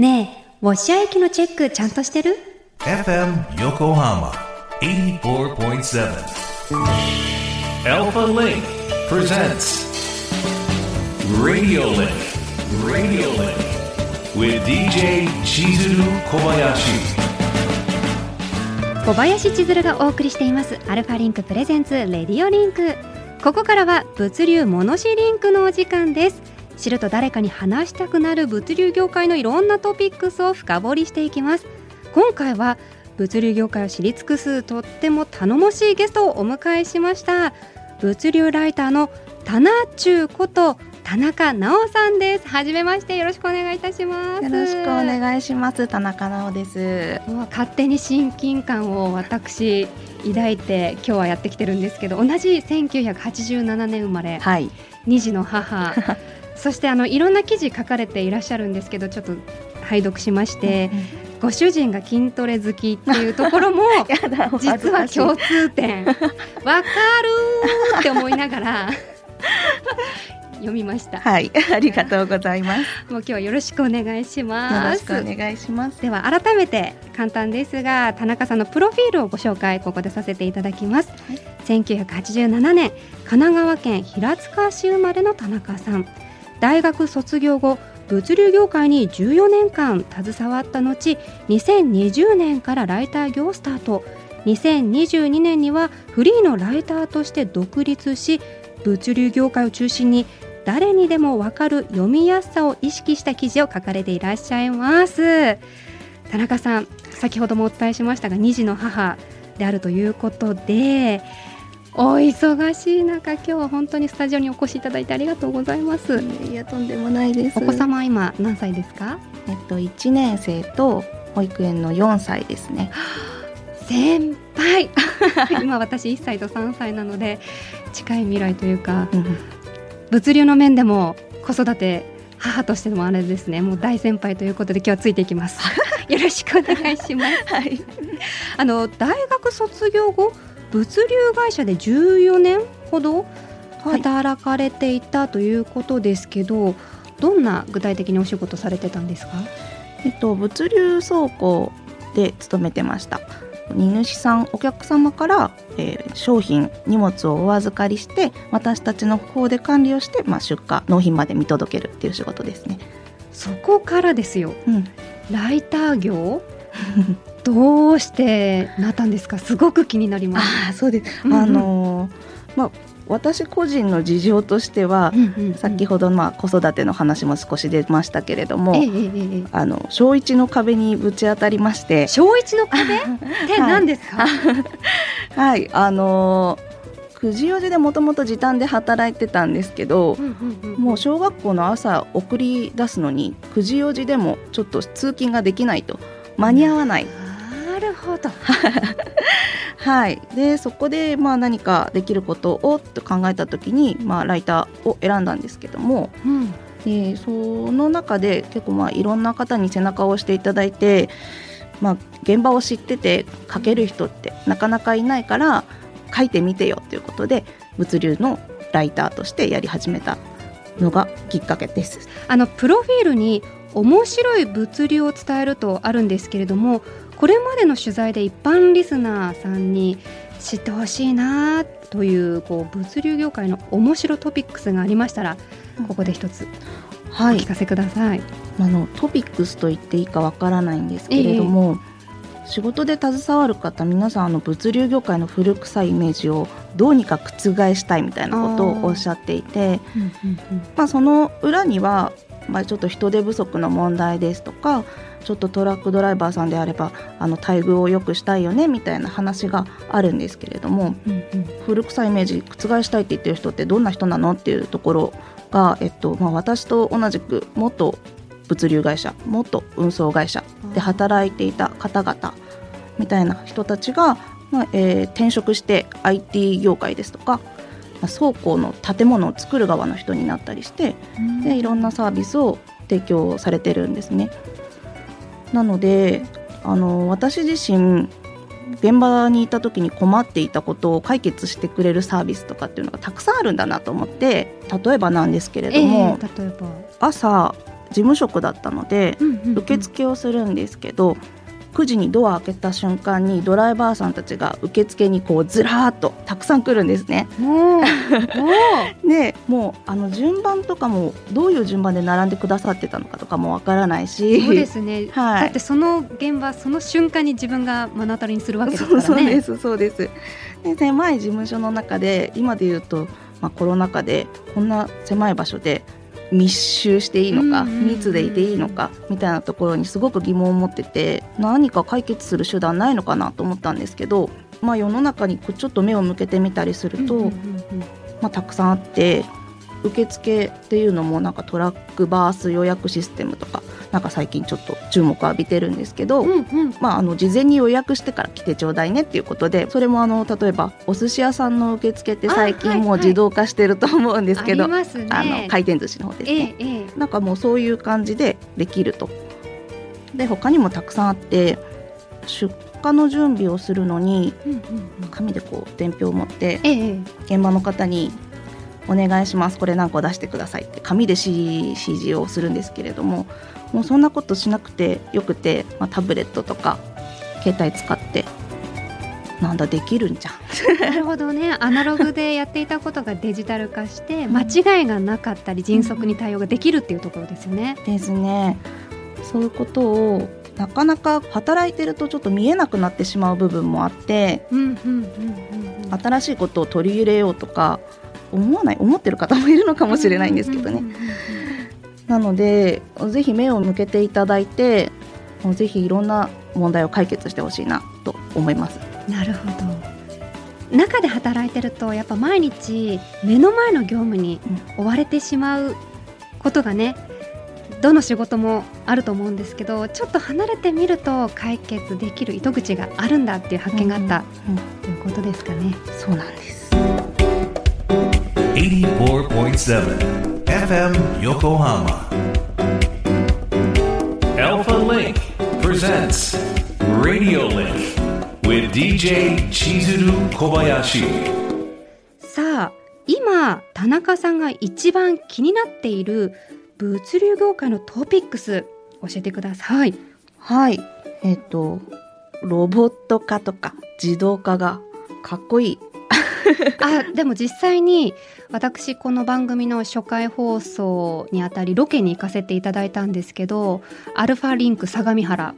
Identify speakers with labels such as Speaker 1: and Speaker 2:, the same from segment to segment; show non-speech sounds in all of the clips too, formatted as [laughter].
Speaker 1: ねえ、ウォッシャー液のチェックちゃんとしてる
Speaker 2: ？FM Yokohama 84.7 Alpha Link presents Radio Link Radio Link with DJ Chizuru Kobayashi.
Speaker 1: 小林千鶴がお送りしています。 Alpha Link presents Radio Link ここからは物流ものしリンクのお時間です知ると誰かに話したくなる物流業界のいろんなトピックスを深掘りしていきます。今回は物流業界を知り尽くすとっても頼もしいゲストをお迎えしました。物流ライターの田中中こと田中直さんです。初めましてよろしくお願いいたします。
Speaker 3: よろしくお願いします。田中直です。
Speaker 1: 勝手に親近感を私抱いて今日はやってきてるんですけど同じ1987年生まれ、
Speaker 3: はい、
Speaker 1: 2児の母 [laughs] そしてあのいろんな記事書かれていらっしゃるんですけどちょっと拝読しまして、ご主人が筋トレ好きっていうところも [laughs] [laughs] 実は共通点わかるって思いながら [laughs] 読みました。
Speaker 3: はい、ありがとうございます。
Speaker 1: もう今日はよろしくお願いします。
Speaker 3: よろしくお願いします。
Speaker 1: では改めて簡単ですが、田中さんのプロフィールをご紹介ここでさせていただきます。はい、1987年神奈川県平塚市生まれの田中さん。大学卒業後物流業界に14年間携わった後2020年からライター業をスタート。2022年にはフリーのライターとして独立し物流業界を中心に誰にでも分かる読みやすさを意識した記事を書かれていらっしゃいます。田中さん先ほどもお伝えしましたが2児の母であるということでお忙しい中今日は本当にスタジオにお越しいただいてありがとうございます。
Speaker 3: いやとんでもないです。
Speaker 1: お子様今何歳ですか？
Speaker 3: えっと1年生と保育園の4歳ですね。[gasps]
Speaker 1: 先輩。[laughs] 今私1歳と3歳なので近い未来というか、うん、物流の面でも子育て母としてもあれですね。もう大先輩ということで今日はついていきます。[laughs] よろしくお願いします、はい、あの大学卒業後物流会社で14年ほど働かれていたということですけど、はい、どんな具体的にお仕事されてたんですか、
Speaker 3: えっと、物流倉庫で勤めてました。荷主さんお客様から、えー、商品荷物をお預かりして私たちの方で管理をして、まあ、出荷納品まで見届けるっていう仕事ですね。
Speaker 1: そこからですよ、うん、ライター業 [laughs] どうしてなったんですか？すごく気になります。
Speaker 3: あそうです、うんうん、あのまあ私個人の事情としては、うんうんうん、先ほどまあ子育ての話も少し出ましたけれども、えええ、あの小一の壁にぶち当たりまして。
Speaker 1: 小一の壁？[laughs] って何ですか、[laughs]
Speaker 3: はい、あの9時4時でもともと時短で働いてたんですけど、もう小学校の朝送り出すのに9時4時でもちょっと通勤ができないと間に合わない。
Speaker 1: なるほど [laughs]
Speaker 3: はいでそこでまあ何かできることをと考えた時に、まあ、ライターを選んだんですけども、うん、でその中で結構まあいろんな方に背中を押していただいて、まあ、現場を知ってて書ける人ってなかなかいないから書いてみてよということで物流のライターとしてやり始めたのがきっかけです。
Speaker 1: あのプロフィールに面白い物流を伝えるとあるんですけれどもこれまでの取材で一般リスナーさんに知ってほしいなというこう物流業界の面白トピックスがありましたらここで一つお聞かせください、
Speaker 3: あのトピックスと言っていいかわからないんですけれども、えー、仕事で携わる方皆さんあの物流業界の古臭いイメージをどうにか覆したいみたいなことをおっしゃっていて、まあ、その裏には、まあ、ちょっと人手不足の問題ですとかちょっとトラックドライバーさんであればあの待遇を良くしたいよねみたいな話があるんですけれども、うんうん、古臭いイメージ覆したいって言ってる人ってどんな人なのっていうところが、えっとまあ、私と同じく元物流会社元運送会社で働いていた方々みたいな人たちが、まあえー、転職して IT 業界ですとか倉庫の建物を作る側の人になったりして、でいろんなサービスを提供されてるんですね。なのであの私自身現場にいた時に困っていたことを解決してくれるサービスとかっていうのがたくさんあるんだなと思って例えばなんですけれども、
Speaker 1: えー、例えば。
Speaker 3: 朝事務職だったので
Speaker 1: うんうんうん。
Speaker 3: 受付をするんですけど9時にドア開けた瞬間にドライバーさんたちが受付にこうずらーっとたくさん来るんですね。[laughs] でもうあの順番とかもどういう順番で並んでくださってたのかとかもわからないし。
Speaker 1: うそうですね、[laughs]
Speaker 3: はい。
Speaker 1: だってその現場その瞬間に自分が目の当たりにするわけですからね。
Speaker 3: そうですそうです。で狭い事務所の中で今で言うと、まあ、コロナ禍でこんな狭い場所で密集していいのか、密でいていいのかみたいなところにすごく疑問を持ってて何か解決する手段ないのかなと思ったんですけど、まあ、世の中にちょっと目を向けてみたりすると、まあ、たくさんあって受付っていうのもなんかトラックバース予約システムとかなんか最近ちょっと注目を浴びてるんですけど、
Speaker 1: うんうん。
Speaker 3: まあ、あの事前に予約してから来てちょうだいねっていうことでそれもあの例えばお寿司屋さんの受付って最近もう自動化してると思うんですけど、あの回転寿司の方です
Speaker 1: え
Speaker 3: ね。
Speaker 1: えええ
Speaker 3: なんかもうそういう感じでできると。で他にもたくさんあって出荷の準備をするのに
Speaker 1: うんうんうん。
Speaker 3: 紙でこう伝票を持って
Speaker 1: ええ。
Speaker 3: 現場の方に「お願いします。これ何個出してください」って紙で指指示をするんですけれどももうそんなことしなくてよくて、まあ、タブレットとか携帯使ってなんだできるんじゃん。[laughs]
Speaker 1: なるほどね。アナログでやっていたことがデジタル化して間違いがなかったり迅速に対応ができるっていうところですよね。
Speaker 3: ですね。そういうことをなかなか働いてるとちょっと見えなくなってしまう部分もあって新しいことを取り入れようとか思わない思ってる方もいるのかもしれないんですけどね。なのでぜひ目を向けていただいてぜひいろんな問題を解決してほしいなと思います。
Speaker 1: なるほど中で働いてるとやっぱ毎日目の前の業務に追われてしまうことがねどの仕事もあると思うんですけどちょっと離れてみると解決できる糸口があるんだっていう発見があった
Speaker 3: うんうん
Speaker 1: ということですかね。
Speaker 3: そうなんです。
Speaker 2: 84.7 FM Yokohama Alpha Link presents Radio Link with DJ Chizuru Kobayashi
Speaker 1: さあ今田中さんが一番気になっている物流業界のトピックス教えてください。
Speaker 3: はい。えっ、とロボット化とか自動化がかっこいい。
Speaker 1: あでも実際に私この番組の初回放送にあたりロケに行かせていただいたんですけどアルファリンク相模原。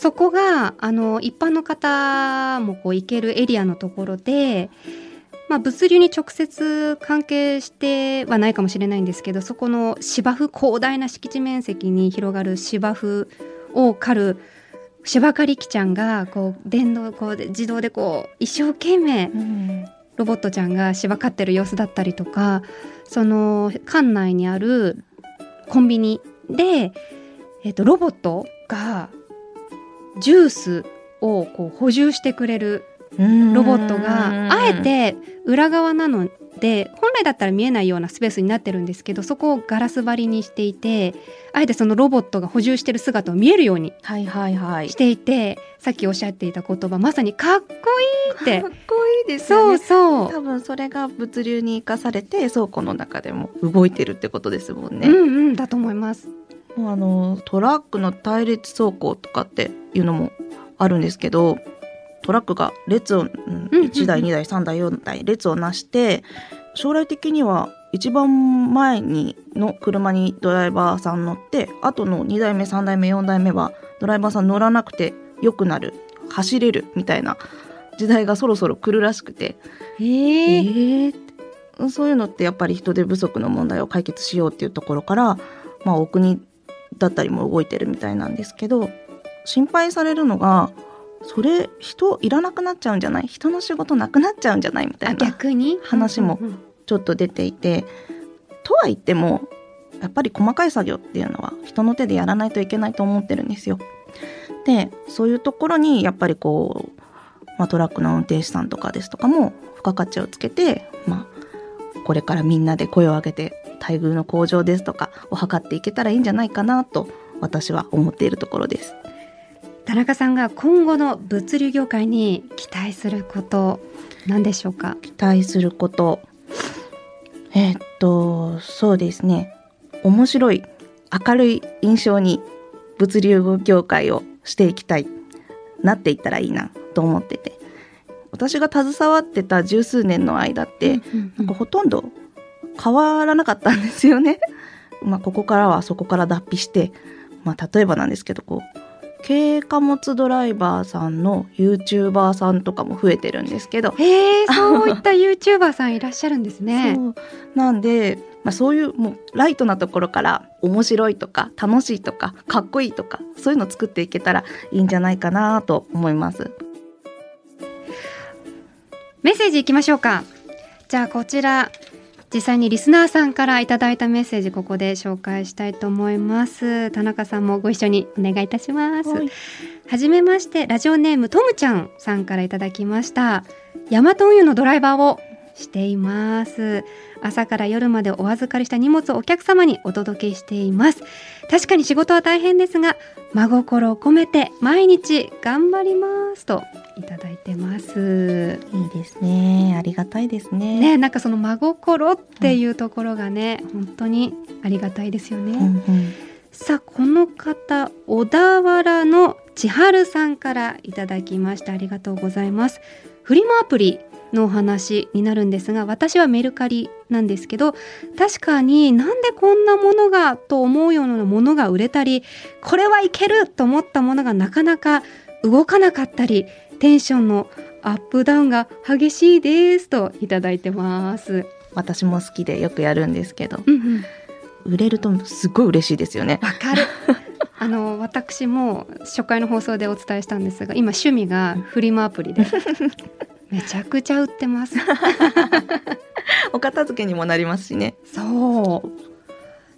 Speaker 1: そこがあの一般の方もこう行けるエリアのところで、まあ、物流に直接関係してはないかもしれないんですけどそこの芝生広大な敷地面積に広がる芝生を刈る芝刈り機ちゃんがこう電動こうで自動でこう一生懸命ロボットちゃんが芝刈ってる様子だったりとかその館内にあるコンビニで、えっとロボットがジュースをこう補充してくれるロボットがあえて裏側なので本来だったら見えないようなスペースになってるんですけどそこをガラス張りにしていてあえてそのロボットが補充してる姿を見えるように
Speaker 3: はいはいはい。
Speaker 1: していてさっきおっしゃっていた言葉まさにかっこいいって
Speaker 3: かっこいいです
Speaker 1: そう
Speaker 3: よね。
Speaker 1: そう
Speaker 3: 多分それが物流に生かされて倉庫の中でも動いてるってことですもんね。
Speaker 1: うんうんだと思います。
Speaker 3: もうあのトラックの対列走行とかっていうのもあるんですけどトラックが列を、うん
Speaker 1: うんうん
Speaker 3: 1台2台3台4台列をなして将来的には一番前にの車にドライバーさん乗って後の2台目3台目4台目はドライバーさん乗らなくてよくなる。走れる。みたいな。時代がそろそろ来るらしくて。
Speaker 1: えー。
Speaker 3: えーそういうのってやっぱり人手不足の問題を解決しようっていうところから、まあ、お国だったりも動いてるみたいなんですけど心配されるのがそれ人いらなくなっちゃうんじゃない？人の仕事なくなっちゃうんじゃない？みた
Speaker 1: あ
Speaker 3: いな
Speaker 1: 逆に？
Speaker 3: 話もちょっと出ていて。とは言ってもやっぱり細かい作業っていうのは人の手でやらないといけないと思ってるんですよ。でそういうところにやっぱりこう、まあ、トラックの運転手さんとかですとかも付加価値をつけて、まあ、これからみんなで声を上げて待遇の向上ですとかを図っていけたらいいんじゃないかなと私は思っているところです。
Speaker 1: 田中さんが今後の物流業界に期待すること何でしょうか？
Speaker 3: 期待することえーっとそうですね面白い明るい印象に物流業界をしていきたいなっていったらいいなと思ってて私が携わってた十数年の間って、なんかほとんど変わらなかったんですよね。[laughs] まあここからはそこから脱皮して、まあ例えばなんですけどこう軽貨物ドライバーさんの YouTuber さんとかも増えてるんですけど、
Speaker 1: へえ、そういった YouTuber さんいらっしゃるんですね。[laughs]
Speaker 3: そうなんで、まあ、そういうもうライトなところから面白いとか楽しいとかかっこいいとかそういうのを作っていけたらいいんじゃないかなと思います。
Speaker 1: メッセージいきましょうか。じゃあこちら実際にリスナーさんからいただいたメッセージここで紹介したいと思います。田中さんもご一緒にお願いいたします。
Speaker 3: はい
Speaker 1: はじめましてラジオネームトムちゃんさんからいただきました。ヤマト運輸のドライバーをしています。朝から夜までお預かりした荷物をお客様にお届けしています。確かに仕事は大変ですが、真心を込めて毎日頑張りますとてます。
Speaker 3: いいですね。ありがたいですね。
Speaker 1: ね、なんかその真心っていうところがね、本当にありがたいですよね。
Speaker 3: うんうん
Speaker 1: さあこの方小田原の千春さんからいただきましたありがとうございますフリマアプリのお話になるんですが私はメルカリなんですけど確かになんでこんなものがと思うようなものが売れたりこれはいけると思ったものがなかなか動かなかったりテンションのアップダウンが激しいですといただいてます。
Speaker 3: 私も好きでよくやるんですけど、
Speaker 1: うんうん
Speaker 3: 売れるとすごい嬉しいですよね。
Speaker 1: わかる。[laughs] あの私も初回の放送でお伝えしたんですが、今趣味がフリマアプリで [laughs] めちゃくちゃ売ってます。
Speaker 3: お片付けにもなりますしね。
Speaker 1: そう。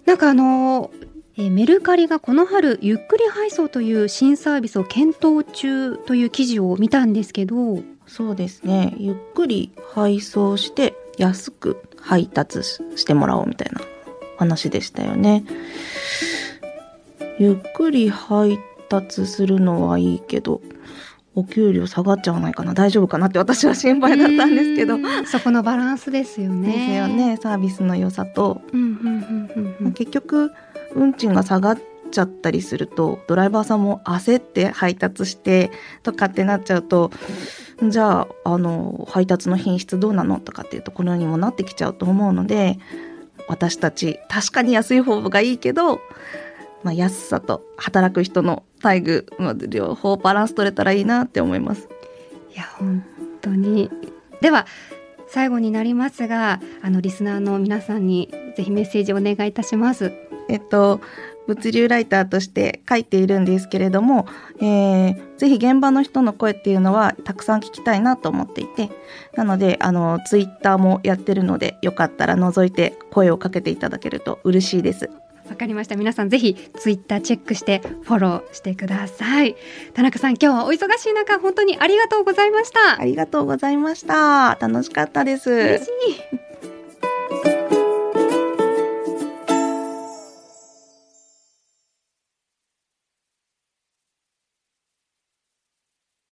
Speaker 1: なんかあの、えーメルカリがこの春ゆっくり配送という新サービスを検討中という記事を見たんですけど、
Speaker 3: そうですね。ゆっくり配送して安く配達ししてもらおうみたいな話でしたよね。ゆっくり配達するのはいいけど、お給料下がっちゃわないかな大丈夫かなって私は心配だったんですけど。
Speaker 1: そこのバランスですよね。
Speaker 3: ですよ。ね。サービスの良さと。結局運賃が下がっちゃったりするとドライバーさんも焦って配達してとかってなっちゃうとじゃああの配達の品質どうなのとかっていうところにもなってきちゃうと思うので私たち確かに安い方がいいけど、まあ、安さと働く人の待遇、まあ、両方バランス取れたらいいなって思います。
Speaker 1: いや本当にでは最後になりますがあのリスナーの皆さんにぜひメッセージお願いいたします
Speaker 3: えっと、物流ライターとして書いているんですけれども、えーぜひ現場の人の声っていうのはたくさん聞きたいなと思っていて、なので、あの、ツイッターもやってるので、よかったら覗いて声をかけていただけると嬉しいです。
Speaker 1: わかりました皆さんぜひツイッターチェックしてフォローしてください田中さん今日はお忙しい中本当にありがとうございました
Speaker 3: ありがとうございました。楽しかったです。
Speaker 1: 嬉しい